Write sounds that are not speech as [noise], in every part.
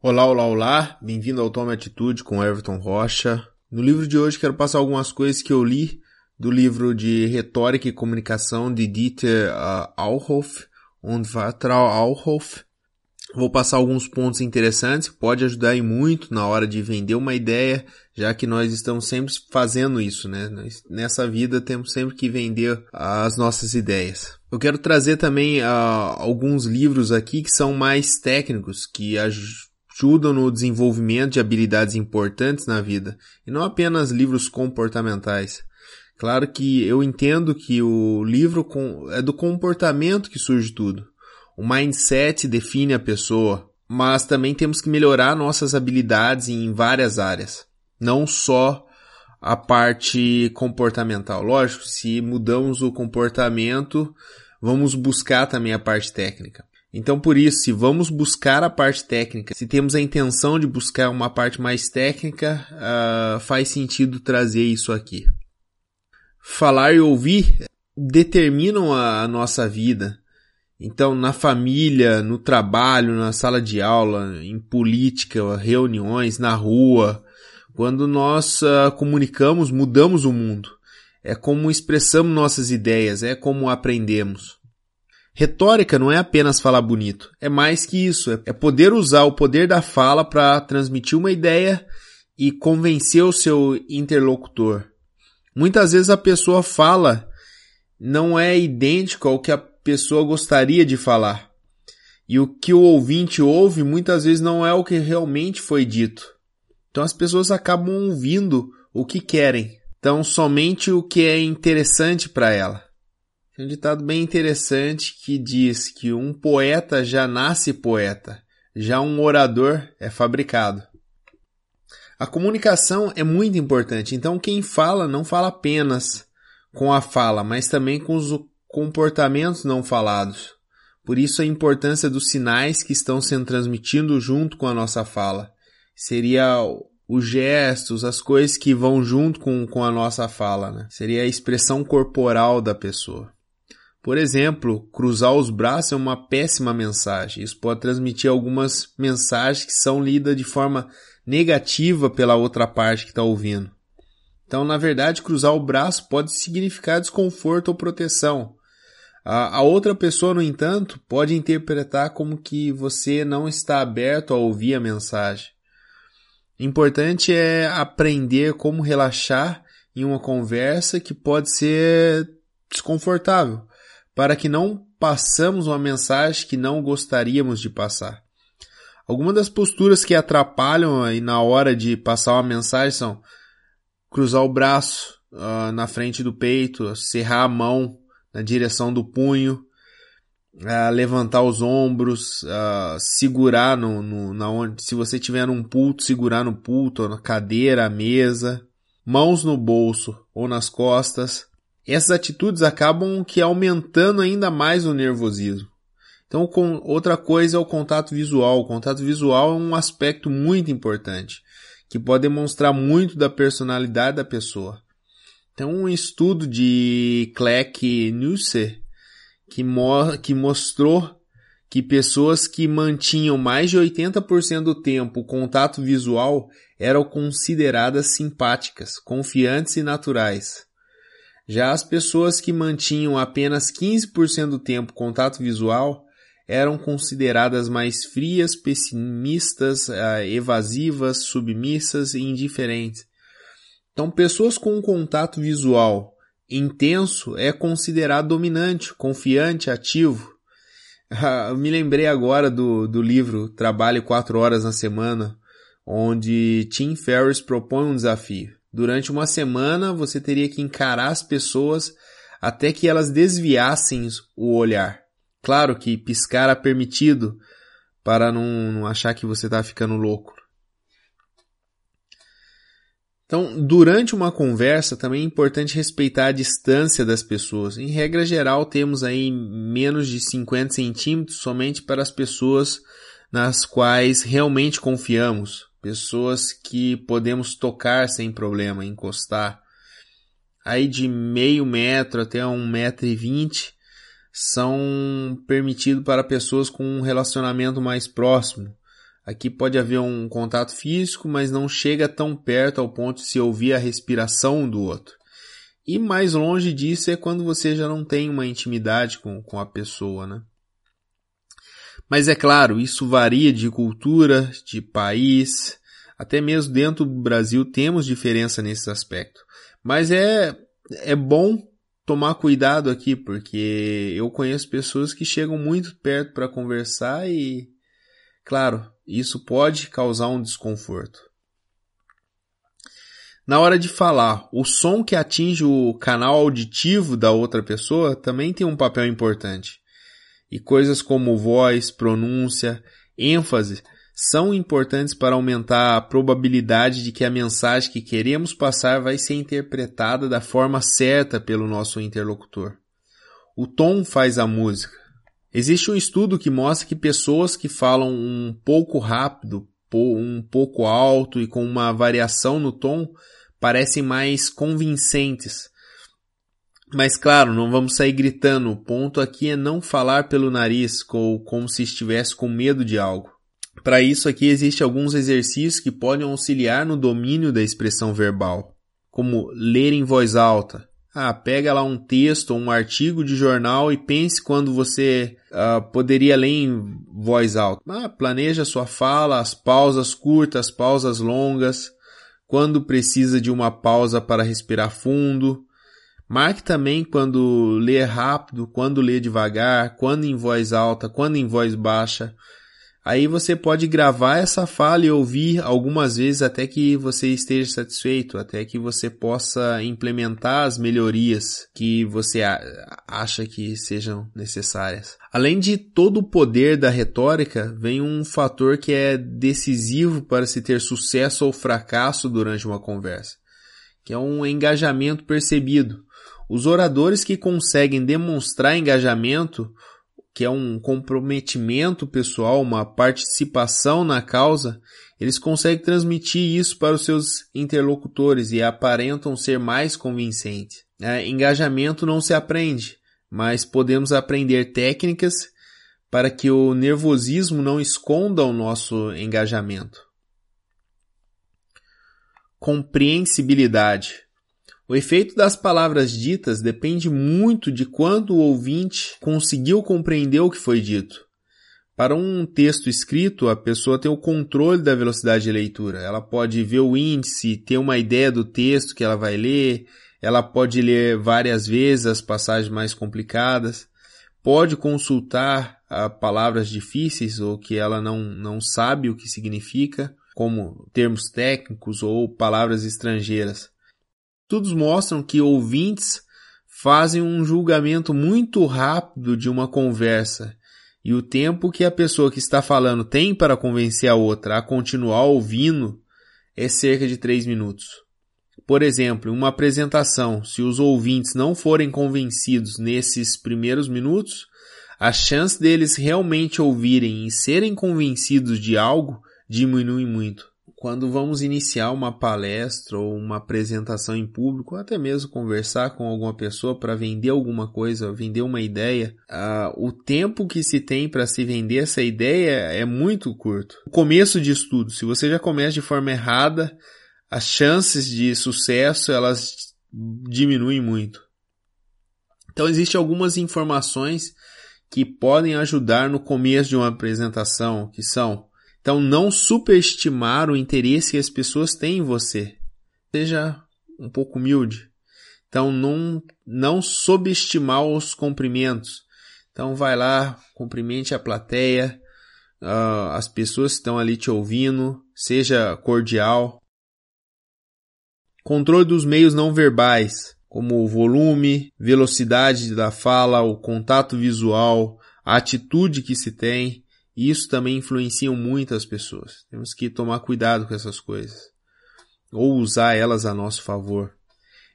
Olá, olá, olá, bem-vindo ao Tome Atitude com Everton Rocha. No livro de hoje quero passar algumas coisas que eu li do livro de Retórica e Comunicação de Dieter uh, Auhoff und Vatral Auhoff. Vou passar alguns pontos interessantes, pode ajudar aí muito na hora de vender uma ideia, já que nós estamos sempre fazendo isso, né? Nessa vida temos sempre que vender as nossas ideias. Eu quero trazer também uh, alguns livros aqui que são mais técnicos, que ajudam no desenvolvimento de habilidades importantes na vida, e não apenas livros comportamentais. Claro que eu entendo que o livro é do comportamento que surge tudo. O mindset define a pessoa, mas também temos que melhorar nossas habilidades em várias áreas, não só a parte comportamental. Lógico, se mudamos o comportamento, vamos buscar também a parte técnica. Então, por isso, se vamos buscar a parte técnica, se temos a intenção de buscar uma parte mais técnica, uh, faz sentido trazer isso aqui. Falar e ouvir determinam a nossa vida. Então, na família, no trabalho, na sala de aula, em política, reuniões, na rua, quando nós uh, comunicamos, mudamos o mundo. É como expressamos nossas ideias, é como aprendemos. Retórica não é apenas falar bonito, é mais que isso, é poder usar o poder da fala para transmitir uma ideia e convencer o seu interlocutor. Muitas vezes a pessoa fala não é idêntico ao que a pessoa gostaria de falar. E o que o ouvinte ouve muitas vezes não é o que realmente foi dito. Então as pessoas acabam ouvindo o que querem. Então somente o que é interessante para ela. Tem um ditado bem interessante que diz que um poeta já nasce poeta, já um orador é fabricado. A comunicação é muito importante, então quem fala não fala apenas com a fala, mas também com os comportamentos não falados. Por isso a importância dos sinais que estão sendo transmitidos junto com a nossa fala. Seria os gestos, as coisas que vão junto com, com a nossa fala, né? Seria a expressão corporal da pessoa. Por exemplo, cruzar os braços é uma péssima mensagem. Isso pode transmitir algumas mensagens que são lidas de forma negativa pela outra parte que está ouvindo. Então, na verdade, cruzar o braço pode significar desconforto ou proteção. A, outra pessoa, no entanto, pode interpretar como que você não está aberto a ouvir a mensagem. Importante é aprender como relaxar em uma conversa que pode ser desconfortável, para que não passamos uma mensagem que não gostaríamos de passar. Algumas das posturas que atrapalham aí na hora de passar uma mensagem são cruzar o braço uh, na frente do peito, cerrar a mão na direção do punho, uh, levantar os ombros, uh, segurar no, no, na onde, se você tiver num pulto, segurar no pulto, na cadeira, a mesa, mãos no bolso ou nas costas. Essas atitudes acabam que aumentando ainda mais o nervosismo. Então, com, outra coisa é o contato visual. O contato visual é um aspecto muito importante, que pode demonstrar muito da personalidade da pessoa. Tem um estudo de Kleck Nusser que, mo que mostrou que pessoas que mantinham mais de 80% do tempo o contato visual eram consideradas simpáticas, confiantes e naturais. Já as pessoas que mantinham apenas 15% do tempo contato visual eram consideradas mais frias, pessimistas, eh, evasivas, submissas e indiferentes. Então, pessoas com um contato visual intenso é considerado dominante, confiante, ativo. [laughs] Eu me lembrei agora do, do livro Trabalhe quatro horas na semana, onde Tim Ferriss propõe um desafio. Durante uma semana você teria que encarar as pessoas até que elas desviassem o olhar. Claro que piscar é permitido para não, não achar que você está ficando louco. Então, durante uma conversa, também é importante respeitar a distância das pessoas. Em regra geral, temos aí menos de 50 centímetros somente para as pessoas nas quais realmente confiamos. Pessoas que podemos tocar sem problema, encostar. Aí de meio metro até um metro e vinte são permitidos para pessoas com um relacionamento mais próximo. Aqui pode haver um contato físico, mas não chega tão perto ao ponto de se ouvir a respiração do outro. E mais longe disso é quando você já não tem uma intimidade com, com a pessoa, né? Mas é claro, isso varia de cultura, de país, até mesmo dentro do Brasil temos diferença nesse aspecto. Mas é, é bom tomar cuidado aqui, porque eu conheço pessoas que chegam muito perto para conversar e, claro, isso pode causar um desconforto. Na hora de falar, o som que atinge o canal auditivo da outra pessoa também tem um papel importante. E coisas como voz, pronúncia, ênfase são importantes para aumentar a probabilidade de que a mensagem que queremos passar vai ser interpretada da forma certa pelo nosso interlocutor. O tom faz a música. Existe um estudo que mostra que pessoas que falam um pouco rápido, um pouco alto e com uma variação no tom parecem mais convincentes. Mas claro, não vamos sair gritando. O ponto aqui é não falar pelo nariz ou como se estivesse com medo de algo. Para isso aqui existem alguns exercícios que podem auxiliar no domínio da expressão verbal, como ler em voz alta. Ah, pega lá um texto ou um artigo de jornal e pense quando você uh, poderia ler em voz alta. Ah, planeja sua fala, as pausas curtas, as pausas longas, quando precisa de uma pausa para respirar fundo. Marque também quando ler rápido, quando ler devagar, quando em voz alta, quando em voz baixa. Aí você pode gravar essa fala e ouvir algumas vezes até que você esteja satisfeito, até que você possa implementar as melhorias que você acha que sejam necessárias. Além de todo o poder da retórica, vem um fator que é decisivo para se ter sucesso ou fracasso durante uma conversa, que é um engajamento percebido. Os oradores que conseguem demonstrar engajamento que é um comprometimento pessoal, uma participação na causa, eles conseguem transmitir isso para os seus interlocutores e aparentam ser mais convincentes. É, engajamento não se aprende, mas podemos aprender técnicas para que o nervosismo não esconda o nosso engajamento. Compreensibilidade. O efeito das palavras ditas depende muito de quando o ouvinte conseguiu compreender o que foi dito. Para um texto escrito, a pessoa tem o controle da velocidade de leitura. Ela pode ver o índice, ter uma ideia do texto que ela vai ler, ela pode ler várias vezes as passagens mais complicadas, pode consultar ah, palavras difíceis ou que ela não, não sabe o que significa, como termos técnicos ou palavras estrangeiras. Estudos mostram que ouvintes fazem um julgamento muito rápido de uma conversa e o tempo que a pessoa que está falando tem para convencer a outra a continuar ouvindo é cerca de 3 minutos. Por exemplo, em uma apresentação, se os ouvintes não forem convencidos nesses primeiros minutos, a chance deles realmente ouvirem e serem convencidos de algo diminui muito quando vamos iniciar uma palestra ou uma apresentação em público, ou até mesmo conversar com alguma pessoa para vender alguma coisa, vender uma ideia, uh, o tempo que se tem para se vender essa ideia é muito curto. O começo de estudo, se você já começa de forma errada, as chances de sucesso elas diminuem muito. Então existem algumas informações que podem ajudar no começo de uma apresentação, que são então, não superestimar o interesse que as pessoas têm em você. Seja um pouco humilde. Então, não, não subestimar os cumprimentos. Então, vai lá, cumprimente a plateia, uh, as pessoas que estão ali te ouvindo, seja cordial. Controle dos meios não verbais, como o volume, velocidade da fala, o contato visual, a atitude que se tem. E isso também influencia muito as pessoas. Temos que tomar cuidado com essas coisas. Ou usar elas a nosso favor.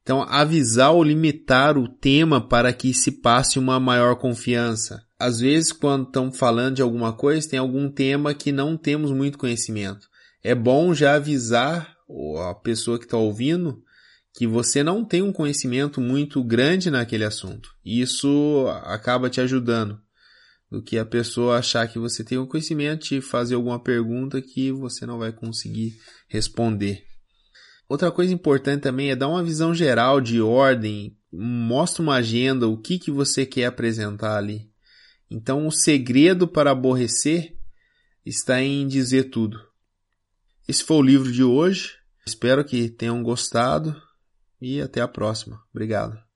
Então, avisar ou limitar o tema para que se passe uma maior confiança. Às vezes, quando estamos falando de alguma coisa, tem algum tema que não temos muito conhecimento. É bom já avisar a pessoa que está ouvindo que você não tem um conhecimento muito grande naquele assunto. Isso acaba te ajudando do que a pessoa achar que você tem um conhecimento e fazer alguma pergunta que você não vai conseguir responder. Outra coisa importante também é dar uma visão geral de ordem, mostra uma agenda, o que, que você quer apresentar ali. Então, o segredo para aborrecer está em dizer tudo. Esse foi o livro de hoje. Espero que tenham gostado e até a próxima. Obrigado.